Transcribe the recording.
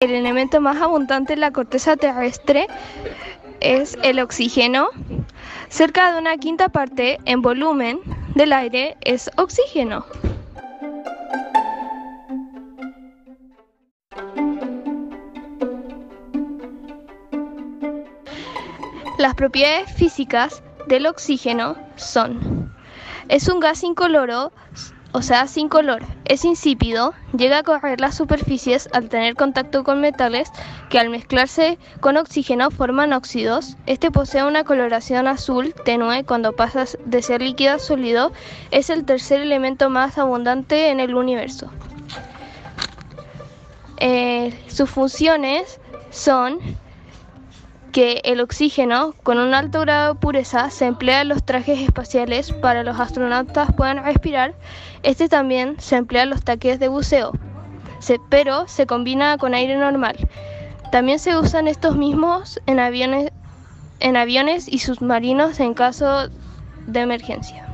El elemento más abundante en la corteza terrestre es el oxígeno. Cerca de una quinta parte en volumen del aire es oxígeno. Las propiedades físicas del oxígeno son, es un gas incoloro, o sea, sin color, es insípido, llega a correr las superficies al tener contacto con metales que al mezclarse con oxígeno forman óxidos. Este posee una coloración azul tenue cuando pasa de ser líquido a sólido. Es el tercer elemento más abundante en el universo. Eh, sus funciones son que el oxígeno con un alto grado de pureza se emplea en los trajes espaciales para los astronautas puedan respirar. Este también se emplea en los taques de buceo, pero se combina con aire normal. También se usan estos mismos en aviones, en aviones y submarinos en caso de emergencia.